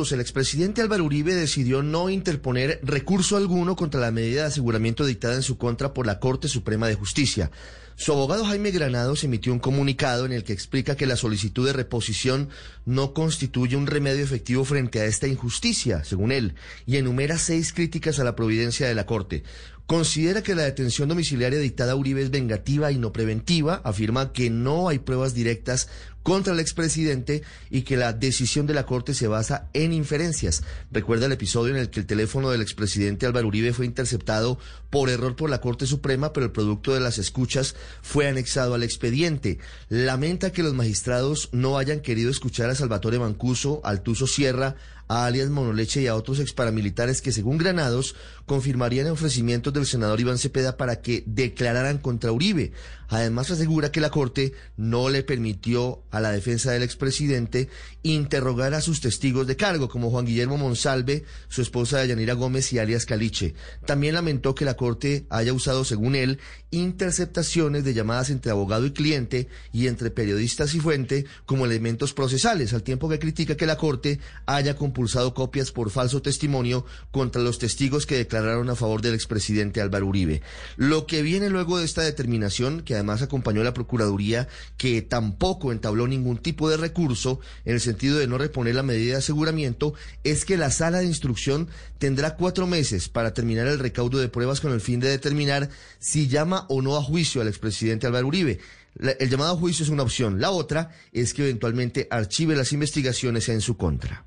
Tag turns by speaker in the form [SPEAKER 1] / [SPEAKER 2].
[SPEAKER 1] El expresidente Álvaro Uribe decidió no interponer recurso alguno contra la medida de aseguramiento dictada en su contra por la Corte Suprema de Justicia. Su abogado Jaime Granados emitió un comunicado en el que explica que la solicitud de reposición no constituye un remedio efectivo frente a esta injusticia, según él, y enumera seis críticas a la providencia de la Corte. Considera que la detención domiciliaria dictada a Uribe es vengativa y no preventiva, afirma que no hay pruebas directas contra el expresidente y que la decisión de la Corte se basa en inferencias. Recuerda el episodio en el que el teléfono del expresidente Álvaro Uribe fue interceptado por error por la Corte Suprema, pero el producto de las escuchas fue anexado al expediente. Lamenta que los magistrados no hayan querido escuchar a Salvatore Mancuso, al Tuso Sierra, a alias Monoleche y a otros exparamilitares que, según Granados, confirmarían ofrecimientos del senador Iván Cepeda para que declararan contra Uribe. Además, asegura que la Corte no le permitió a la defensa del expresidente interrogar a sus testigos de cargo, como Juan Guillermo Monsalve, su esposa Yanira Gómez y alias Caliche. También lamentó que la Corte haya usado, según él, interceptaciones de llamadas entre abogado y cliente y entre periodistas y fuente como elementos procesales, al tiempo que critica que la Corte haya compulsado copias por falso testimonio contra los testigos que declararon a favor del expresidente Álvaro Uribe. Lo que viene luego de esta determinación, que además acompañó la Procuraduría, que tampoco entabló ningún tipo de recurso en el sentido de no reponer la medida de aseguramiento, es que la sala de instrucción tendrá cuatro meses para terminar el recaudo de pruebas con el fin de determinar si llama o no a juicio al expresidente Álvaro Uribe. El llamado a juicio es una opción. La otra es que eventualmente archive las investigaciones en su contra.